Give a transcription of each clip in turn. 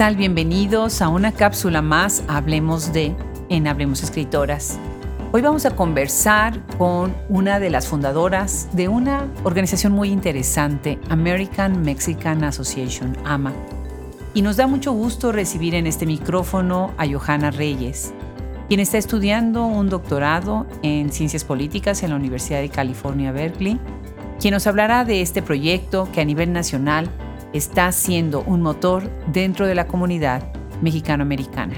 tal? Bienvenidos a una cápsula más Hablemos de en Hablemos Escritoras. Hoy vamos a conversar con una de las fundadoras de una organización muy interesante, American Mexican Association, AMA. Y nos da mucho gusto recibir en este micrófono a Johanna Reyes, quien está estudiando un doctorado en Ciencias Políticas en la Universidad de California, Berkeley, quien nos hablará de este proyecto que a nivel nacional está siendo un motor dentro de la comunidad mexicano-americana.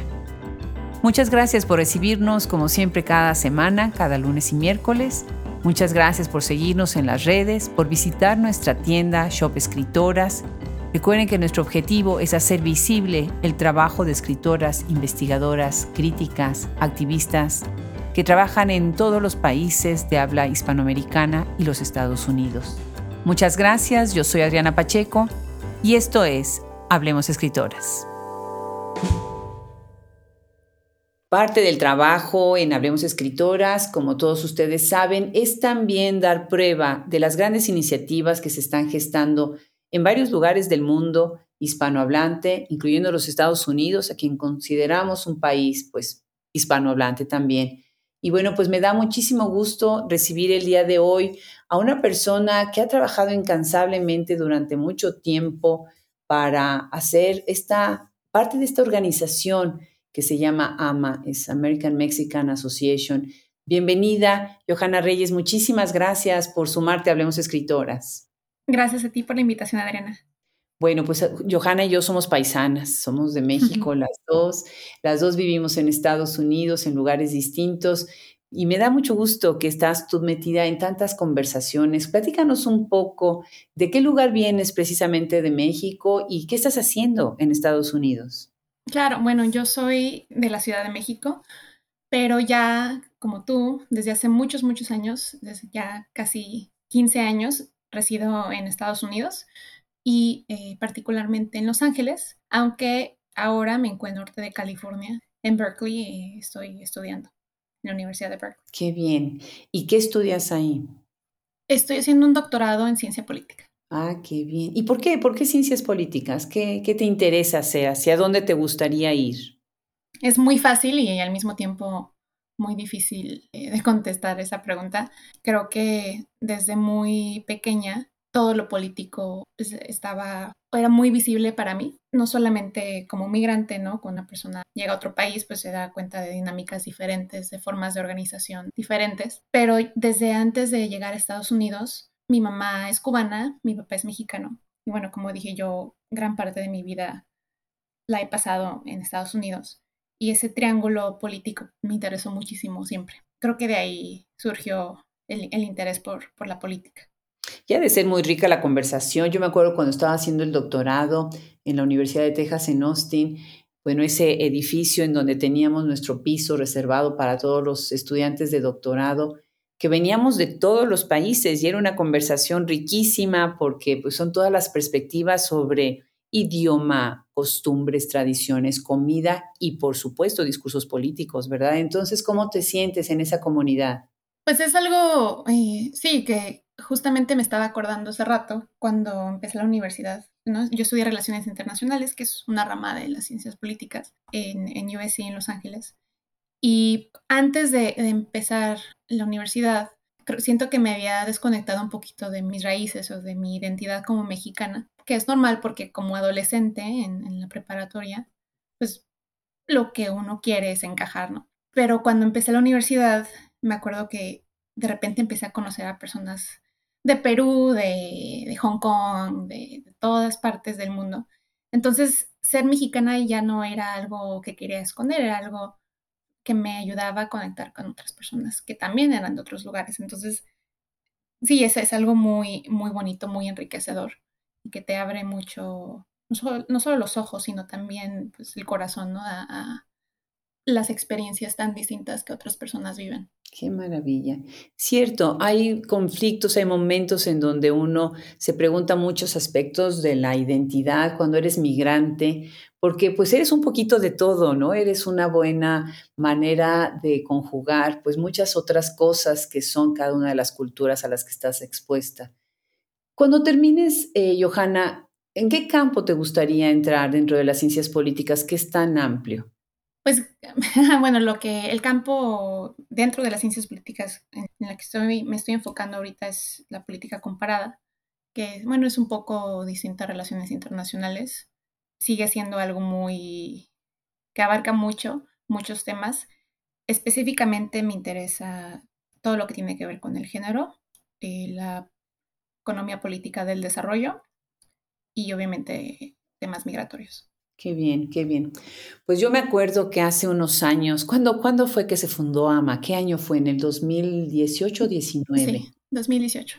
Muchas gracias por recibirnos como siempre cada semana, cada lunes y miércoles. Muchas gracias por seguirnos en las redes, por visitar nuestra tienda Shop Escritoras. Recuerden que nuestro objetivo es hacer visible el trabajo de escritoras, investigadoras, críticas, activistas que trabajan en todos los países de habla hispanoamericana y los Estados Unidos. Muchas gracias, yo soy Adriana Pacheco y esto es Hablemos Escritoras. Parte del trabajo en Hablemos Escritoras, como todos ustedes saben, es también dar prueba de las grandes iniciativas que se están gestando en varios lugares del mundo hispanohablante, incluyendo los Estados Unidos, a quien consideramos un país pues hispanohablante también. Y bueno, pues me da muchísimo gusto recibir el día de hoy a una persona que ha trabajado incansablemente durante mucho tiempo para hacer esta parte de esta organización que se llama AMA, es American Mexican Association. Bienvenida, Johanna Reyes. Muchísimas gracias por sumarte Hablemos Escritoras. Gracias a ti por la invitación, Adriana. Bueno, pues Johanna y yo somos paisanas, somos de México las dos, las dos vivimos en Estados Unidos, en lugares distintos, y me da mucho gusto que estás tú metida en tantas conversaciones. Platícanos un poco de qué lugar vienes precisamente de México y qué estás haciendo en Estados Unidos. Claro, bueno, yo soy de la Ciudad de México, pero ya como tú, desde hace muchos, muchos años, desde ya casi 15 años, resido en Estados Unidos y eh, particularmente en Los Ángeles, aunque ahora me encuentro norte de California, en Berkeley, y estoy estudiando en la Universidad de Berkeley. Qué bien. ¿Y qué estudias ahí? Estoy haciendo un doctorado en ciencia política. Ah, qué bien. ¿Y por qué? ¿Por qué ciencias políticas? ¿Qué, qué te interesa hacer? ¿Hacia dónde te gustaría ir? Es muy fácil y al mismo tiempo muy difícil eh, de contestar esa pregunta. Creo que desde muy pequeña todo lo político pues, estaba, era muy visible para mí, no solamente como migrante, ¿no? Cuando una persona llega a otro país, pues se da cuenta de dinámicas diferentes, de formas de organización diferentes, pero desde antes de llegar a Estados Unidos, mi mamá es cubana, mi papá es mexicano. Y bueno, como dije yo, gran parte de mi vida la he pasado en Estados Unidos. Y ese triángulo político me interesó muchísimo siempre. Creo que de ahí surgió el, interés por, por la política. Ya de ser muy rica la conversación. Yo me acuerdo cuando estaba haciendo el doctorado en la Universidad de Texas en Austin, bueno, ese edificio en donde teníamos nuestro piso reservado para todos los estudiantes de doctorado, que veníamos de todos los países y era una conversación riquísima porque pues, son todas las perspectivas sobre idioma, costumbres, tradiciones, comida y por supuesto discursos políticos, ¿verdad? Entonces, ¿cómo te sientes en esa comunidad? Pues es algo, eh, sí, que justamente me estaba acordando hace rato cuando empecé la universidad. Yo estudié Relaciones Internacionales, que es una rama de las ciencias políticas en, en USC en Los Ángeles. Y antes de, empezar la universidad, siento que me había desconectado un poquito de mis raíces o de mi identidad como mexicana, que es normal porque como adolescente en, la preparatoria, pues lo que uno quiere es encajar. Pero cuando empecé la universidad, me acuerdo que de repente empecé a conocer a personas de Perú, de, Hong Kong, de, todas partes del mundo. Entonces, ser mexicana ya no era algo que quería esconder, era algo que me ayudaba a conectar con otras personas que también eran de otros lugares. Entonces, sí, es, algo muy, muy bonito, muy enriquecedor y que te abre mucho, no solo, los ojos, sino también pues, el corazón, ¿no? Las experiencias tan distintas que otras personas viven. Qué maravilla. Cierto, hay conflictos, hay momentos en donde uno se pregunta muchos aspectos de la identidad cuando eres migrante, porque pues eres un poquito de todo, ¿no? Eres una buena manera de conjugar pues muchas otras cosas que son cada una de las culturas a las que estás expuesta. Cuando termines, eh, Johanna, ¿En qué campo te gustaría entrar dentro de las ciencias políticas que es tan amplio? Pues bueno, lo que el campo dentro de las ciencias políticas en la que estoy, me estoy enfocando ahorita es la política comparada, que bueno, es un poco distinta a relaciones internacionales. Sigue siendo algo muy que abarca mucho, muchos temas. Específicamente me interesa todo lo que tiene que ver con el género, eh, la economía política del desarrollo y obviamente temas migratorios. Qué bien, qué bien. Pues yo me acuerdo que hace unos años, ¿cuándo, ¿cuándo fue que se fundó AMA? ¿Qué año fue? ¿En el 2018 o 19? Sí, 2018.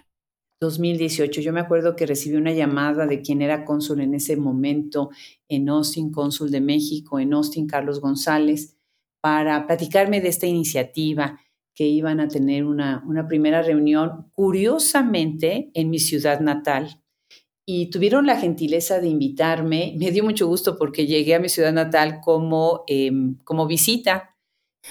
2018. Yo me acuerdo que recibí una llamada de quien era cónsul en ese momento en Austin, cónsul de México, en Austin, Carlos González, para platicarme de esta iniciativa que iban a tener una, una primera reunión, curiosamente, en mi ciudad natal, y tuvieron la gentileza de invitarme. Me dio mucho gusto porque llegué a mi ciudad natal como, em, como visita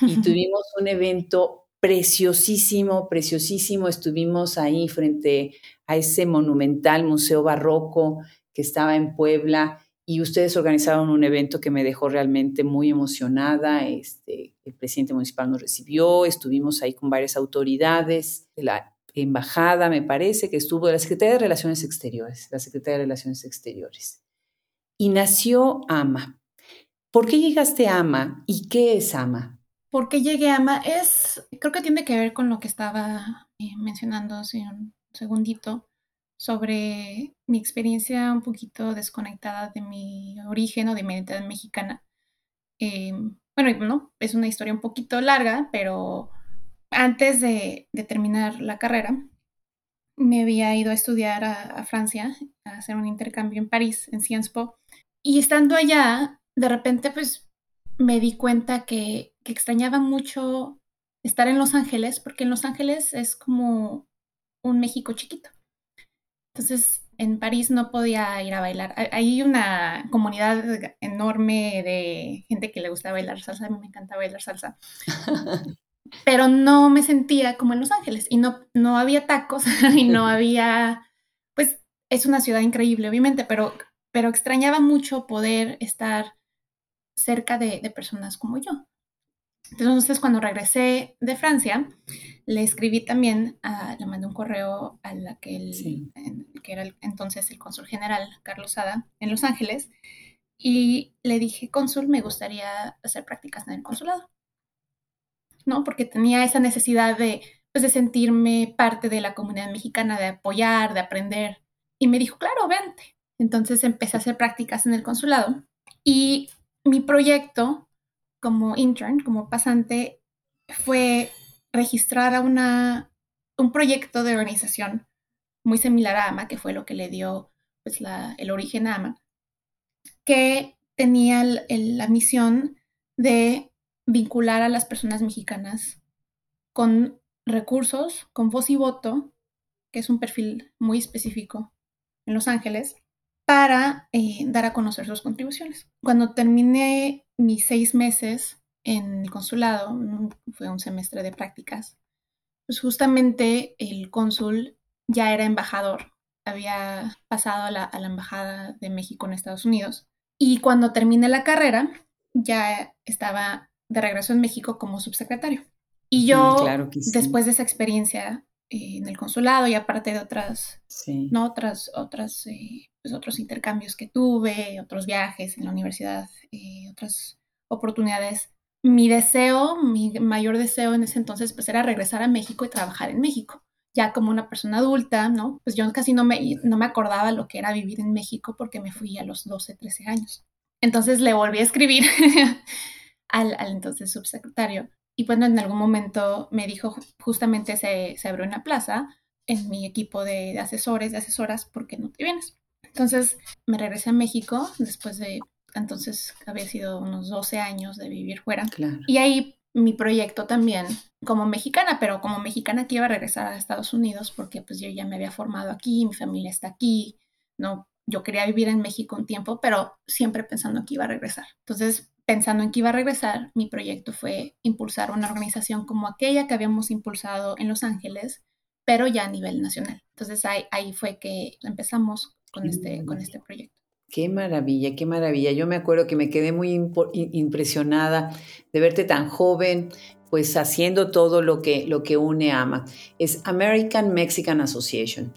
y tuvimos un evento preciosísimo, preciosísimo. Estuvimos ahí frente a ese monumental museo barroco que estaba en Puebla y ustedes organizaron un evento que me dejó realmente muy emocionada. Este, el presidente municipal nos recibió, estuvimos ahí con varias autoridades de la embajada, me parece, que estuvo de la Secretaría de Relaciones Exteriores, la Secretaría de Relaciones Exteriores. Y nació AMA. ¿Por qué llegaste a AMA y qué es AMA? ¿Por qué llegué a AMA? Es, creo que tiene que ver con lo que estaba eh, mencionando hace un segundito sobre mi experiencia un poquito desconectada de mi origen o de mi identidad mexicana. Em, bueno, no, es una historia un poquito larga, pero antes de, terminar la carrera, me había ido a estudiar a, Francia, a hacer un intercambio en París, en Sciences Po. Y estando allá, de repente, pues me di cuenta que, que extrañaba mucho estar en Los Ángeles, porque en Los Ángeles es como un México chiquito. Entonces, en París no podía ir a bailar. Hay una comunidad enorme de gente que le gusta bailar salsa. A mí me encanta bailar salsa. pero no me sentía como en Los Ángeles y no, no había tacos y no había, pues es una ciudad increíble, obviamente, pero, pero extrañaba mucho poder estar cerca de, personas como yo. Entonces, cuando regresé de Francia, le escribí también, le mandé un correo a la que, que era entonces el cónsul general, Carlos Sada, en Los Ángeles, y le dije, cónsul, me gustaría hacer prácticas en el consulado. ¿No? Porque tenía esa necesidad de, pues, de sentirme parte de la comunidad mexicana, de apoyar, de aprender. Y me dijo, claro, vente. Entonces empecé a hacer prácticas en el consulado y mi proyecto como intern, como pasante, fue registrar a una, un proyecto de organización muy similar a AMA, que fue lo que le dio pues, la, el origen a AMA, que tenía la misión de vincular a las personas mexicanas con recursos, con voz y voto, que es un perfil muy específico en Los Ángeles, para eh, dar a conocer sus contribuciones. Cuando terminé mis seis meses en el consulado, fue un semestre de prácticas, pues justamente el cónsul ya era embajador, había pasado a la, a la embajada de México en Estados Unidos. Y cuando terminé la carrera, ya estaba de regreso en México como subsecretario. Y yo, después de esa experiencia eh, en el consulado y aparte de otras, ¿no? otras, otras eh, pues otros intercambios que tuve, otros viajes en la universidad, eh, otras oportunidades, mi deseo, mi mayor deseo en ese entonces, pues era regresar a México y trabajar en México. Ya como una persona adulta, ¿no? Pues yo casi no me, no me acordaba lo que era vivir en México porque me fui a los 12, 13 años. Entonces le volví a escribir al, entonces subsecretario. Y bueno, en algún momento me dijo, justamente se, se abrió una plaza en mi equipo de, asesores, de asesoras, ¿por qué no te vienes? Entonces me regresé a México después de, entonces había sido unos 12 años de vivir fuera. Y ahí mi proyecto también como mexicana, pero como mexicana que iba a regresar a Estados Unidos porque pues yo ya me había formado aquí, mi familia está aquí, ¿no? Yo quería vivir en México un tiempo, pero siempre pensando que iba a regresar. Entonces pensando en que iba a regresar, mi proyecto fue impulsar una organización como aquella que habíamos impulsado en Los Ángeles, pero ya a nivel nacional. Entonces ahí, ahí fue que empezamos con, este, con este proyecto. Qué maravilla, qué maravilla. Yo me acuerdo que me quedé muy impresionada de verte tan joven, pues haciendo todo lo que, lo que une AMA. Es American Mexican Association.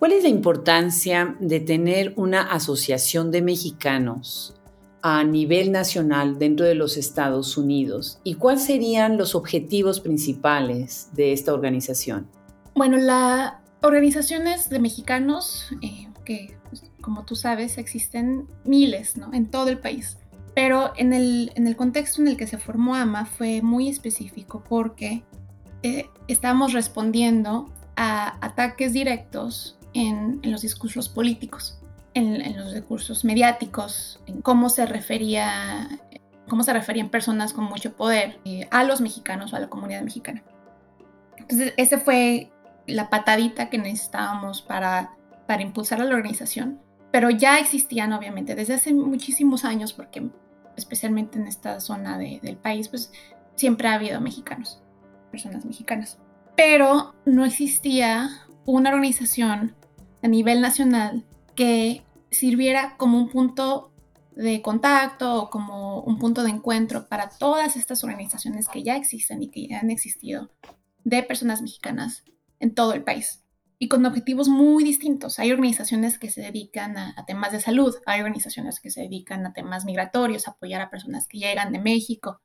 ¿Cuál es la importancia de tener una asociación de mexicanos a nivel nacional dentro de los Estados Unidos? ¿Y cuáles serían los objetivos principales de esta organización? Bueno, las organizaciones de mexicanos, eh, que pues, como tú sabes, existen miles ¿no? en todo el país. Pero en el, en el, contexto en el que se formó AMA fue muy específico porque eh, estábamos respondiendo a ataques directos en, en los discursos políticos, en, en, los discursos mediáticos, en cómo se refería, cómo se referían personas con mucho poder eh, a los mexicanos o a la comunidad mexicana. Entonces, esa fue la patadita que necesitábamos para, para impulsar a la organización pero ya existían obviamente desde hace muchísimos años, porque especialmente en esta zona del país, pues siempre ha habido mexicanos, personas mexicanas. Pero no existía una organización a nivel nacional que sirviera como un punto de contacto o como un punto de encuentro para todas estas organizaciones que ya existen y que ya han existido de personas mexicanas en todo el país y con objetivos muy distintos. Hay organizaciones que se dedican a, temas de salud, hay organizaciones que se dedican a temas migratorios, apoyar a personas que llegan de México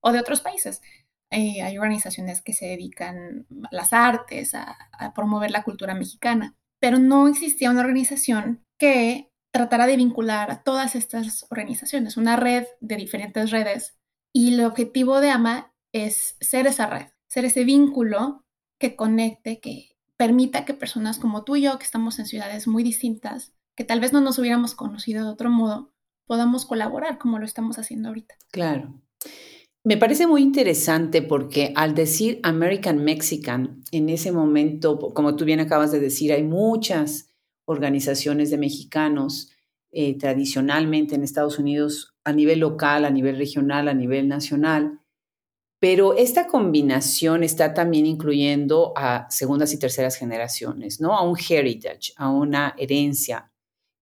o de otros países. Eh, hay organizaciones que se dedican a las artes, a, a promover la cultura mexicana, pero no existía una organización que tratara de vincular a todas estas organizaciones, una red de diferentes redes. Y el objetivo de AMA es ser esa red, ser ese vínculo que conecte, que, permita que personas como tú y yo, que estamos en ciudades muy distintas, que tal vez no nos hubiéramos conocido de otro modo, podamos colaborar como lo estamos haciendo ahorita. Claro. Me parece muy interesante porque al decir American Mexican, en ese momento, como tú bien acabas de decir, hay muchas organizaciones de mexicanos eh, tradicionalmente en Estados Unidos a nivel local, a nivel regional, a nivel nacional, pero esta combinación está también incluyendo a segundas y terceras generaciones, ¿no? A un heritage, a una herencia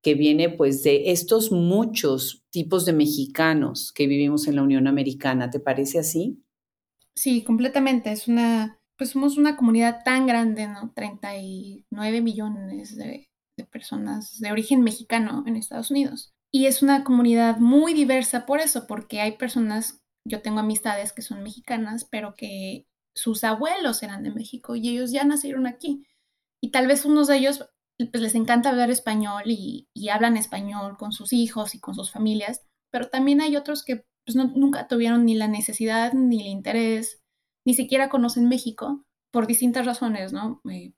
que viene pues de estos muchos tipos de mexicanos que vivimos en la Unión Americana. ¿Te parece así? Sí, completamente. Es una, pues somos una comunidad tan grande, ¿no? 39 millones de, de personas de origen mexicano en Estados Unidos. Y es una comunidad muy diversa por eso, porque hay personas yo tengo amistades que son mexicanas, pero que sus abuelos eran de México y ellos ya nacieron aquí. Y tal vez unos de ellos pues, les encanta hablar español y, hablan español con sus hijos y con sus familias, pero también hay otros que pues, nunca tuvieron ni la necesidad ni el interés, ni siquiera conocen México por distintas razones, ¿no? Eh,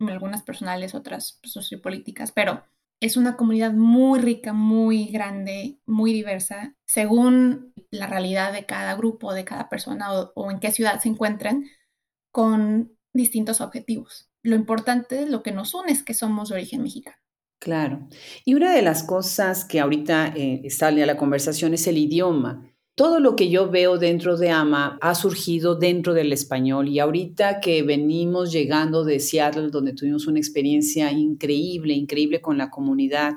algunas personales, otras pues, sociopolíticas, pero es una comunidad muy rica, muy grande, muy diversa, según la realidad de cada grupo, de cada persona o, en qué ciudad se encuentren, con distintos objetivos. Lo importante, lo que nos une es que somos de origen mexicano. Claro. Y una de las cosas que ahorita eh, sale a la conversación es el idioma todo lo que yo veo dentro de AMA ha surgido dentro del español y ahorita que venimos llegando de Seattle, donde tuvimos una experiencia increíble, increíble con la comunidad,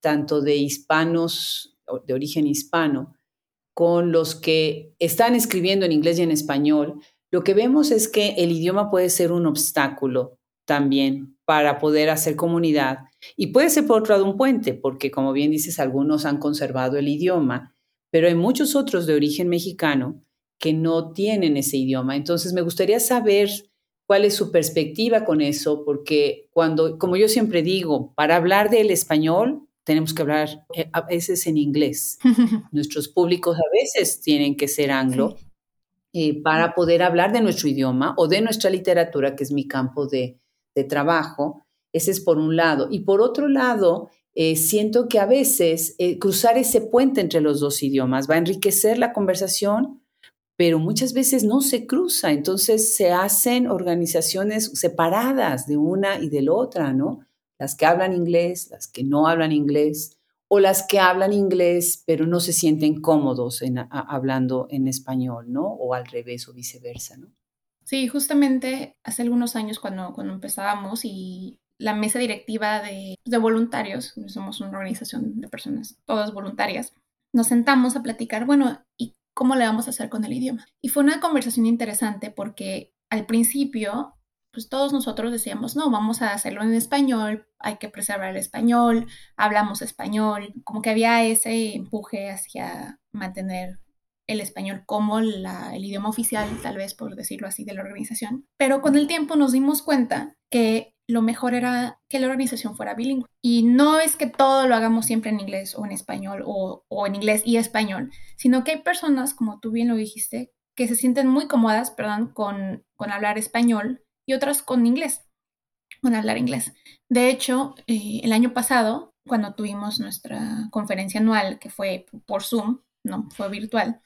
tanto de hispanos, de origen hispano, con los que están escribiendo en inglés y en español, lo que vemos es que el idioma puede ser un obstáculo también para poder hacer comunidad y puede ser por otro lado un puente, porque como bien dices, algunos han conservado el idioma pero hay muchos otros de origen mexicano que no tienen ese idioma. Entonces, me gustaría saber cuál es su perspectiva con eso, porque cuando, como yo siempre digo, para hablar del español tenemos que hablar eh, a veces en inglés. Nuestros públicos a veces tienen que ser anglo eh, para poder hablar de nuestro idioma o de nuestra literatura, que es mi campo de, de trabajo. Ese es por un lado. Y por otro lado, eh, siento que a veces eh, cruzar ese puente entre los dos idiomas va a enriquecer la conversación, pero muchas veces no se cruza, entonces se hacen organizaciones separadas de una y de la otra, ¿no? Las que hablan inglés, las que no hablan inglés, o las que hablan inglés pero no se sienten cómodos hablando en español, ¿no? O al revés o viceversa, ¿no? Sí, justamente hace algunos años cuando, cuando empezábamos y la mesa directiva de, de voluntarios, somos una organización de personas, todas voluntarias, nos sentamos a platicar, bueno, ¿y cómo le vamos a hacer con el idioma? Y fue una conversación interesante porque al principio, pues todos nosotros decíamos, no, vamos a hacerlo en español, hay que preservar el español, hablamos español, como que había ese empuje hacia mantener el español como el idioma oficial, tal vez por decirlo así, de la organización. Pero con el tiempo nos dimos cuenta que lo mejor era que la organización fuera bilingüe. Y no es que todo lo hagamos siempre en inglés o en español o, en inglés y español, sino que hay personas, como tú bien lo dijiste, que se sienten muy cómodas, perdón, con, con hablar español y otras con inglés, con hablar inglés. De hecho, eh, el año pasado, cuando tuvimos nuestra conferencia anual, que fue por Zoom, no fue virtual,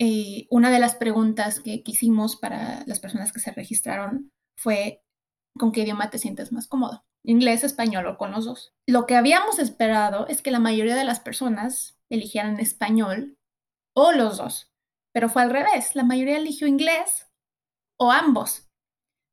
eh, una de las preguntas que quisimos para las personas que se registraron fue ¿con qué idioma te sientes más cómodo? Inglés, español o con los dos. Lo que habíamos esperado es que la mayoría de las personas eligieran español o los dos, pero fue al revés. La mayoría eligió inglés o ambos.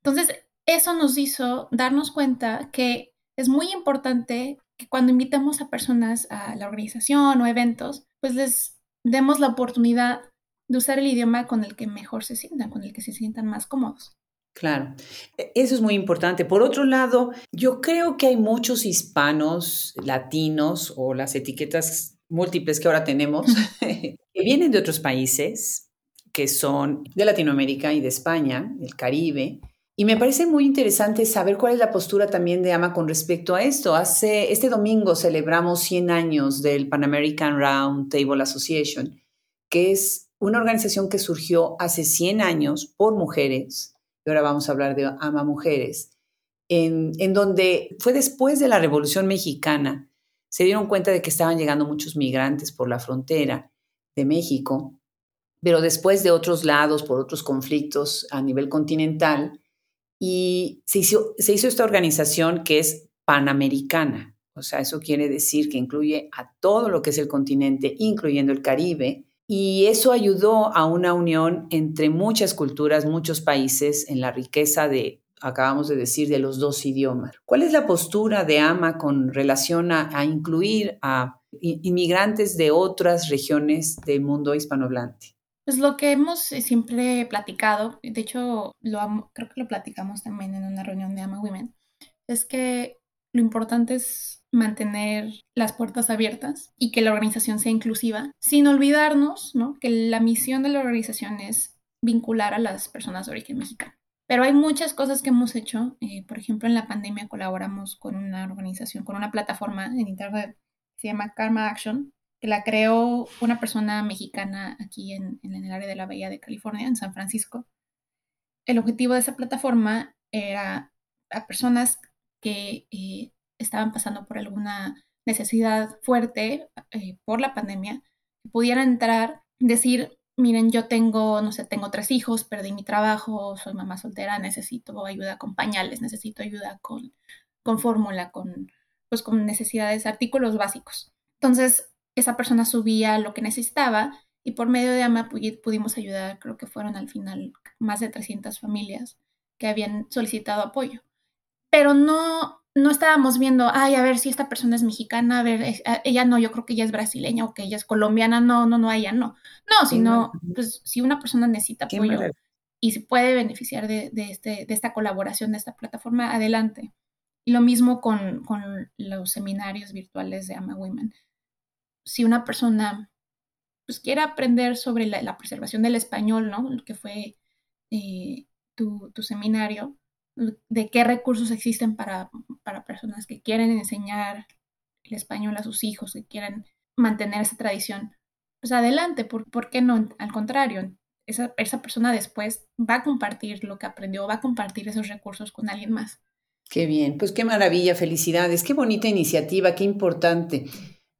Entonces, eso nos hizo darnos cuenta que es muy importante que cuando invitamos a personas a la organización o eventos, pues les demos la oportunidad de usar el idioma con el que mejor se sientan, con el que se sientan más cómodos. Claro, e, eso es muy importante. Por otro lado, yo creo que hay muchos hispanos, latinos o las etiquetas múltiples que ahora tenemos, que vienen de otros países, que son de Latinoamérica y de España, del Caribe. Y me parece muy interesante saber cuál es la postura también de AMA con respecto a esto. Hace, este domingo celebramos 100 años del Pan American Round Table Association, que es una organización que surgió hace 100 años por mujeres, y ahora vamos a hablar de Ama Mujeres, en, en donde fue después de la Revolución Mexicana, se dieron cuenta de que estaban llegando muchos migrantes por la frontera de México, pero después de otros lados, por otros conflictos a nivel continental, y se hizo, se hizo esta organización que es panamericana, o sea, eso quiere decir que incluye a todo lo que es el continente, incluyendo el Caribe, y eso ayudó a una unión entre muchas culturas, muchos países en la riqueza de, acabamos de decir, de los dos idiomas. ¿Cuál es la postura de AMA con relación a, incluir a inmigrantes de otras regiones del mundo hispanohablante? Pues lo que hemos eh, siempre platicado, de hecho lo, creo que lo platicamos también en una reunión de AMA Women, es que lo importante es mantener las puertas abiertas y que la organización sea inclusiva, sin olvidarnos ¿no? que la misión de la organización es vincular a las personas de origen mexicano. Pero hay muchas cosas que hemos hecho. Eh, por ejemplo, en la pandemia colaboramos con una organización, con una plataforma en Internet se llama Karma Action, que la creó una persona mexicana aquí en, en el área de la Bahía de California, en San Francisco. El objetivo de esa plataforma era a personas que eh, estaban pasando por alguna necesidad fuerte eh, por la pandemia, pudieran entrar, decir, miren, yo tengo, no sé, tengo tres hijos, perdí mi trabajo, soy mamá soltera, necesito ayuda con pañales, necesito ayuda con, con fórmula, con, pues, con necesidades, artículos básicos. Entonces, esa persona subía lo que necesitaba y por medio de AMA pudimos ayudar, creo que fueron al final más de 300 familias que habían solicitado apoyo. Pero no, no estábamos viendo, ay, a ver si esta persona es mexicana, a ver, ella no, yo creo que ella es brasileña o que ella es colombiana, no, no, no, ella no. No, sino, pues si una persona necesita apoyo y se puede beneficiar de, de, este, de esta colaboración, de esta plataforma, adelante. Y lo mismo con, con los seminarios virtuales de Ama Women. Si una persona pues quiere aprender sobre la, preservación del español, ¿no? Lo que fue eh, tu, tu seminario, de qué recursos existen para, para personas que quieren enseñar el español a sus hijos, que quieren mantener esa tradición, pues adelante, ¿por, ¿por qué no? Al contrario, esa, esa, persona después va a compartir lo que aprendió, va a compartir esos recursos con alguien más. Qué bien, pues qué maravilla, felicidades, qué bonita iniciativa, qué importante.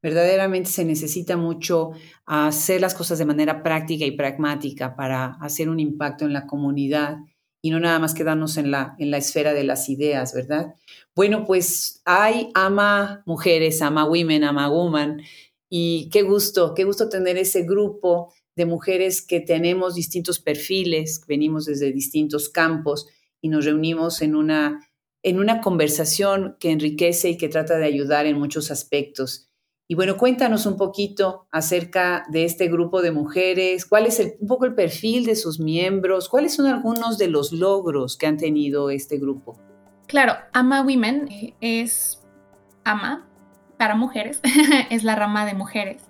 Verdaderamente se necesita mucho hacer las cosas de manera práctica y pragmática para hacer un impacto en la comunidad y no nada más quedarnos en la, en la esfera de las ideas, ¿verdad? Bueno, pues hay ama mujeres, ama women, ama woman, y qué gusto, qué gusto tener ese grupo de mujeres que tenemos distintos perfiles, venimos desde distintos campos y nos reunimos en una en una conversación que enriquece y que trata de ayudar en muchos aspectos. Y bueno, cuéntanos un poquito acerca de este grupo de mujeres, cuál es un poco el perfil de sus miembros, cuáles son algunos de los logros que han tenido este grupo. Claro, AMA Women eh, es AMA para mujeres, es la rama de mujeres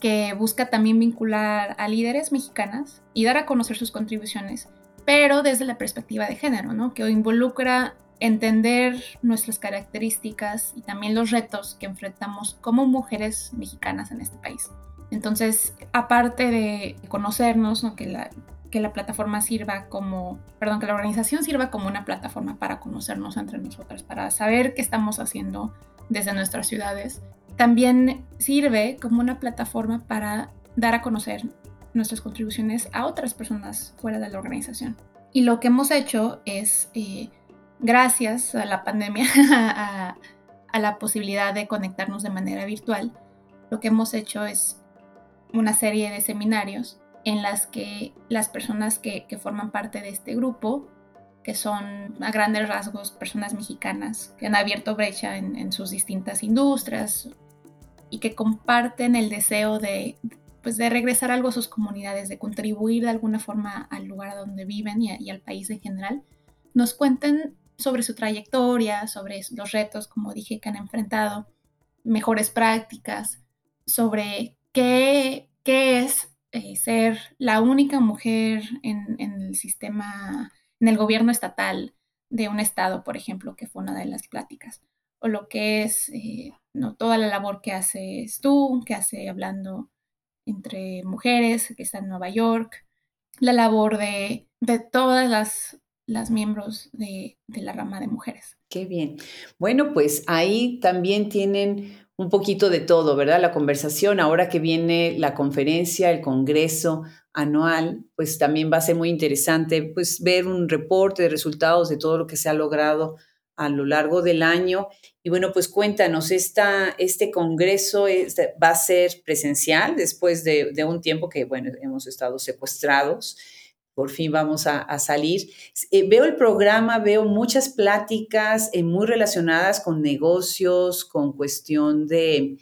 que busca también vincular a líderes mexicanas y dar a conocer sus contribuciones, pero desde la perspectiva de género, ¿no? que involucra entender nuestras características y también los retos que enfrentamos como mujeres mexicanas en este país. Entonces, aparte de conocernos, que, la, que la plataforma sirva como, perdón, que la organización sirva como una plataforma para conocernos entre nosotras, para saber qué estamos haciendo desde nuestras ciudades, también sirve como una plataforma para dar a conocer nuestras contribuciones a otras personas fuera de la organización. Y lo que hemos hecho es eh, gracias a la pandemia, a, la posibilidad de conectarnos de manera virtual, lo que hemos hecho es una serie de seminarios en las que las personas que, forman parte de este grupo, que son a grandes rasgos personas mexicanas que han abierto brecha en, sus distintas industrias y que comparten el deseo de, pues, de regresar algo a sus comunidades, de contribuir de alguna forma al lugar donde viven y, y al país en general, nos cuenten sobre su trayectoria, sobre los retos, como dije, que han enfrentado, mejores prácticas, sobre qué, qué es eh, ser la única mujer en, el sistema, en el gobierno estatal de un estado, por ejemplo, que fue una de las pláticas, o lo que es eh, no, toda la labor que haces tú, que hace hablando entre mujeres, que está en Nueva York, la labor de, de todas las las miembros de, la rama de mujeres. Qué bien. Bueno, pues ahí también tienen un poquito de todo, ¿verdad? La conversación, ahora que viene la conferencia, el congreso anual, pues también va a ser muy interesante, pues ver un reporte de resultados de todo lo que se ha logrado a lo largo del año. Y bueno, pues cuéntanos, esta, este congreso va a ser presencial después de, de un tiempo que, bueno, hemos estado secuestrados por fin vamos a, salir. Eh, veo el programa, veo muchas pláticas eh, muy relacionadas con negocios, con cuestión de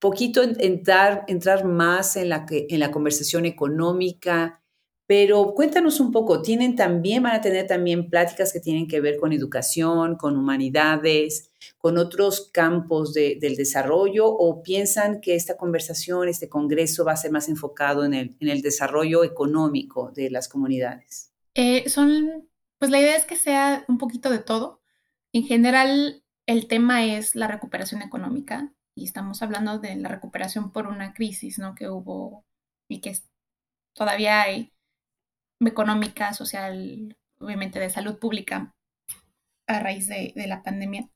poquito entrar, más en la, en la conversación económica, pero cuéntanos un poco, tienen también, van a tener también pláticas que tienen que ver con educación, con humanidades, con otros campos del desarrollo, o piensan que esta conversación, este congreso va a ser más enfocado en el, en el desarrollo económico de las comunidades? Eh, son, pues la idea es que sea un poquito de todo. En general, el tema es la recuperación económica y estamos hablando de la recuperación por una crisis, ¿no? Que hubo y que todavía hay económica, social, obviamente de salud pública a raíz de, la pandemia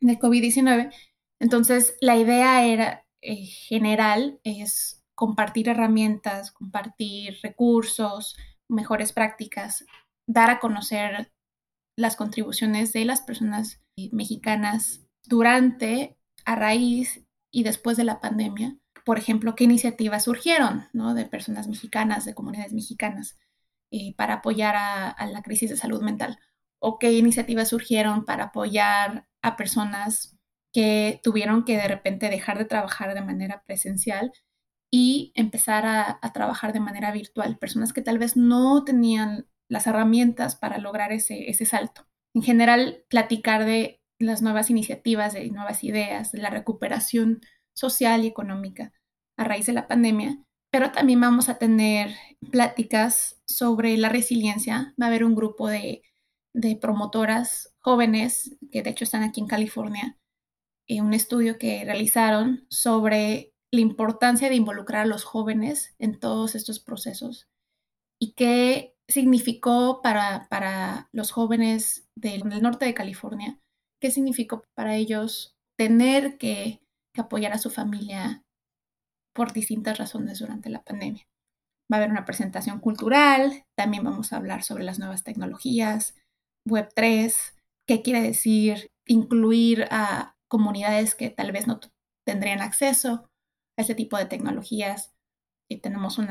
de COVID-19. Entonces, la idea era eh, general es compartir herramientas, compartir recursos, mejores prácticas, dar a conocer las contribuciones de las personas mexicanas durante, a raíz y después de la pandemia. Por ejemplo, qué iniciativas surgieron ¿no? de personas mexicanas, de comunidades mexicanas eh, para apoyar a, la crisis de salud mental? ¿O qué iniciativas surgieron para apoyar a personas que tuvieron que de repente dejar de trabajar de manera presencial y empezar a, trabajar de manera virtual? Personas que tal vez no tenían las herramientas para lograr ese, ese salto. En general, platicar de las nuevas iniciativas, de nuevas ideas, de la recuperación social y económica a raíz de la pandemia pero también vamos a tener pláticas sobre la resiliencia. Va a haber un grupo de, promotoras jóvenes que de hecho están aquí en California, en un estudio que realizaron sobre la importancia de involucrar a los jóvenes en todos estos procesos y qué significó para, para los jóvenes del, norte de California, qué significó para ellos tener que, que apoyar a su familia por distintas razones durante la pandemia. Va a haber una presentación cultural, también vamos a hablar sobre las nuevas tecnologías, Web3, qué quiere decir incluir a comunidades que tal vez no tendrían acceso a este tipo de tecnologías. Y tenemos un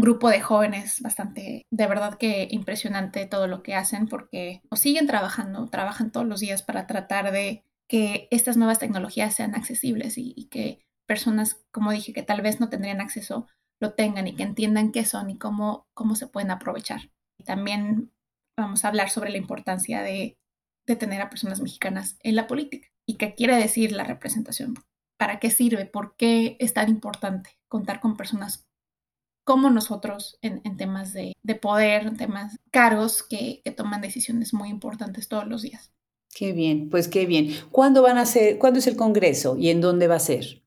grupo de jóvenes bastante, de verdad que impresionante todo lo que hacen porque o siguen trabajando, trabajan todos los días para tratar de que estas nuevas tecnologías sean accesibles y, que personas, como dije, que tal vez no tendrían acceso, lo tengan y que entiendan qué son y cómo, cómo se pueden aprovechar. Y también vamos a hablar sobre la importancia de, de tener a personas mexicanas en la política y qué quiere decir la representación, para qué sirve, por qué es tan importante contar con personas como nosotros en, temas de, poder, en temas cargos que, toman decisiones muy importantes todos los días. Qué bien, pues qué bien. ¿Cuándo van a ser, cuándo es el Congreso y en dónde va a ser?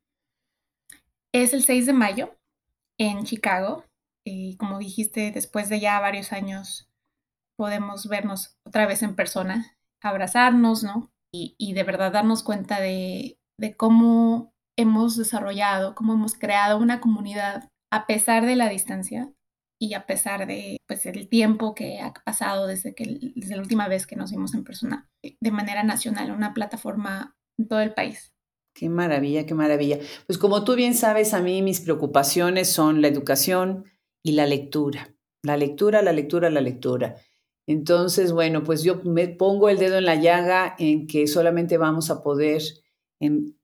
Es el 6 de mayo en Chicago. Y como dijiste, después de ya varios años podemos vernos otra vez en persona, abrazarnos, ¿no? Y, de verdad darnos cuenta de, de cómo hemos desarrollado, cómo hemos creado una comunidad a pesar de la distancia y a pesar de pues el tiempo que ha pasado desde que desde la última vez que nos vimos en persona de manera nacional, una plataforma en todo el país. Qué maravilla, qué maravilla. Pues como tú bien sabes, a mí mis preocupaciones son la educación y la lectura. La lectura, la lectura, la lectura. Entonces, bueno, pues yo me pongo el dedo en la llaga en que solamente vamos a poder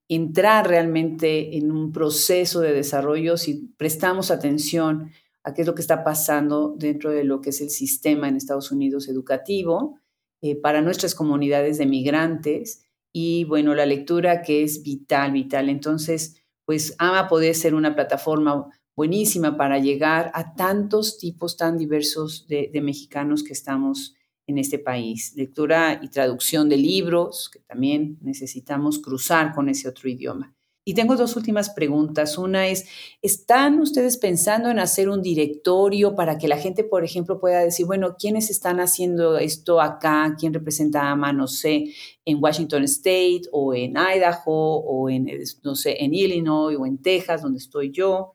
entrar realmente en un proceso de desarrollo si prestamos atención a qué es lo que está pasando dentro de lo que es el sistema en Estados Unidos educativo eh, para nuestras comunidades de migrantes y bueno, la lectura que es vital, vital. Entonces, pues AMA puede ser una plataforma buenísima para llegar a tantos tipos tan diversos de, de mexicanos que estamos en este país. Lectura y traducción de libros, que también necesitamos cruzar con ese otro idioma. Y tengo dos últimas preguntas. Una es, ¿están ustedes pensando en hacer un directorio para que la gente, por ejemplo, pueda decir, bueno, ¿quiénes están haciendo esto acá? ¿Quién representa a no sé, en Washington State o en Idaho o en, no sé, en Illinois o en Texas, donde estoy yo,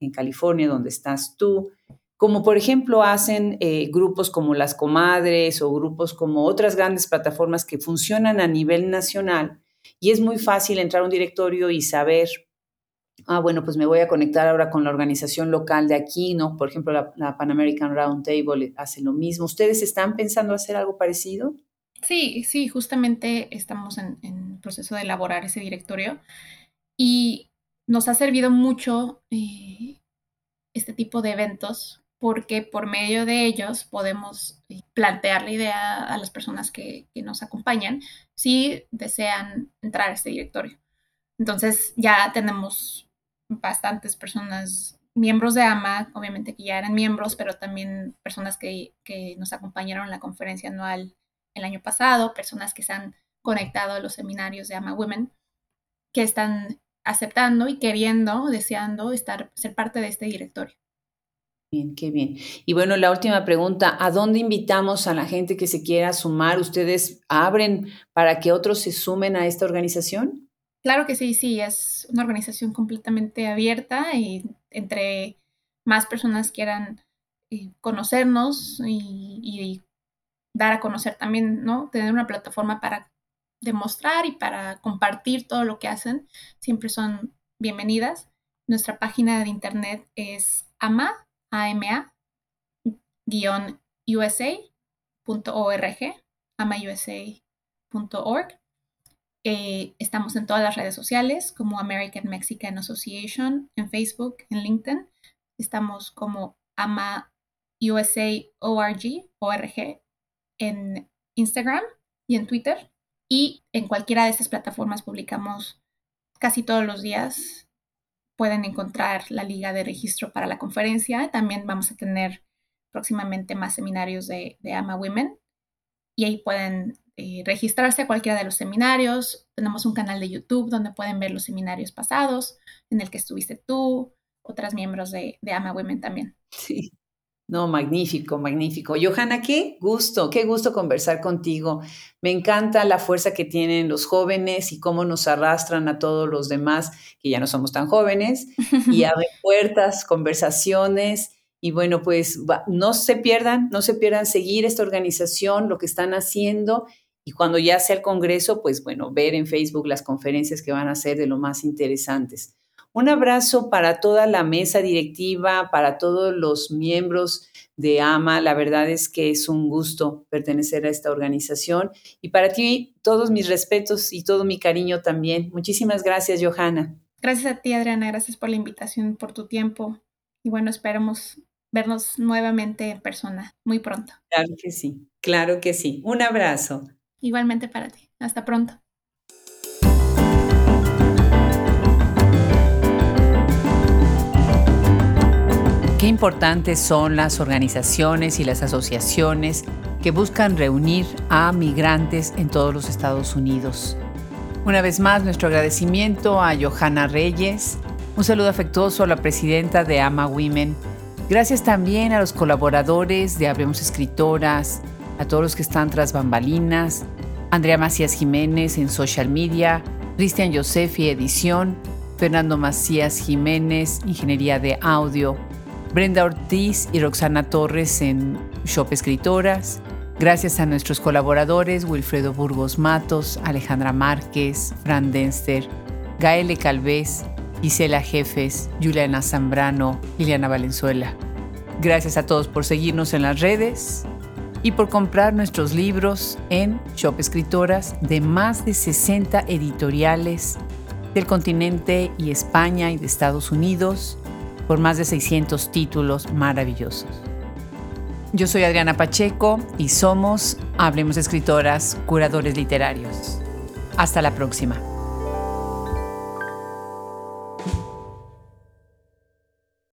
en California, donde estás tú? como por ejemplo hacen eh, grupos como las comadres o grupos como otras grandes plataformas que funcionan a nivel nacional y es muy fácil entrar a un directorio y saber, ah, bueno, pues me voy a conectar ahora con la organización local de aquí, ¿no? Por ejemplo, la, Pan American Roundtable hace lo mismo. ¿Ustedes están pensando hacer algo parecido? Sí, sí, justamente estamos en, en proceso de elaborar ese directorio y nos ha servido mucho eh, este tipo de eventos porque por medio de ellos podemos eh, plantear la idea a las personas que, nos acompañan si desean entrar a este directorio. Entonces ya tenemos bastantes personas, miembros de AMA, obviamente que ya eran miembros, pero también personas que, nos acompañaron en la conferencia anual el año pasado, personas que se han conectado a los seminarios de AMA Women, que están aceptando y queriendo, deseando estar, ser parte de este directorio. Bien, qué bien. Y bueno, la última pregunta, ¿a dónde invitamos a la gente que se quiera sumar? ¿Ustedes abren para que otros se sumen a esta organización? Claro que sí, sí, es una organización completamente abierta y entre más personas quieran eh, conocernos y, dar a conocer también, ¿no? Tener una plataforma para demostrar y para compartir todo lo que hacen, siempre son bienvenidas. Nuestra página de internet es ama ama-usa.org, amausa.org. Eh, estamos en todas las redes sociales como American Mexican Association, en Facebook, en LinkedIn. Estamos como ama org, en Instagram y en Twitter. Y en cualquiera de estas plataformas publicamos casi todos los días pueden encontrar la liga de registro para la conferencia. También vamos a tener próximamente más seminarios de, AMA Women y ahí pueden eh, registrarse a cualquiera de los seminarios. Tenemos un canal de YouTube donde pueden ver los seminarios pasados en el que estuviste tú, otras miembros de, de AMA Women también. Sí. No, magnífico, magnífico. Johanna, qué gusto, qué gusto conversar contigo. Me encanta la fuerza que tienen los jóvenes y cómo nos arrastran a todos los demás, que ya no somos tan jóvenes, y abren puertas, conversaciones. Y bueno, pues no se pierdan, no se pierdan seguir esta organización, lo que están haciendo. Y cuando ya sea el Congreso, pues bueno, ver en Facebook las conferencias que van a ser de lo más interesantes. Un abrazo para toda la mesa directiva, para todos los miembros de AMA. La verdad es que es un gusto pertenecer a esta organización. Y para ti, todos mis respetos y todo mi cariño también. Muchísimas gracias, Johanna. Gracias a ti, Adriana. Gracias por la invitación, por tu tiempo. Y bueno, esperemos vernos nuevamente en persona muy pronto. Claro que sí, claro que sí. Un abrazo. Igualmente para ti. Hasta pronto. Qué importantes son las organizaciones y las asociaciones que buscan reunir a migrantes en todos los Estados Unidos. Una vez más, nuestro agradecimiento a Johanna Reyes, un saludo afectuoso a la presidenta de AMA Women. Gracias también a los colaboradores de Hablemos Escritoras, a todos los que están tras bambalinas, Andrea Macías Jiménez en social media, Cristian Josefi edición, Fernando Macías Jiménez, ingeniería de audio, Brenda Ortiz y Roxana Torres en Shop Escritoras. Gracias a nuestros colaboradores Wilfredo Burgos Matos, Alejandra Márquez, Fran Denster, Gaele Calvez, Isela Jefes, Juliana Zambrano, Liliana Valenzuela. Gracias a todos por seguirnos en las redes y por comprar nuestros libros en Shop Escritoras de más de 60 editoriales del continente y España y de Estados Unidos por más de 600 títulos maravillosos. Yo soy Adriana Pacheco y somos Hablemos Escritoras, curadores literarios. Hasta la próxima.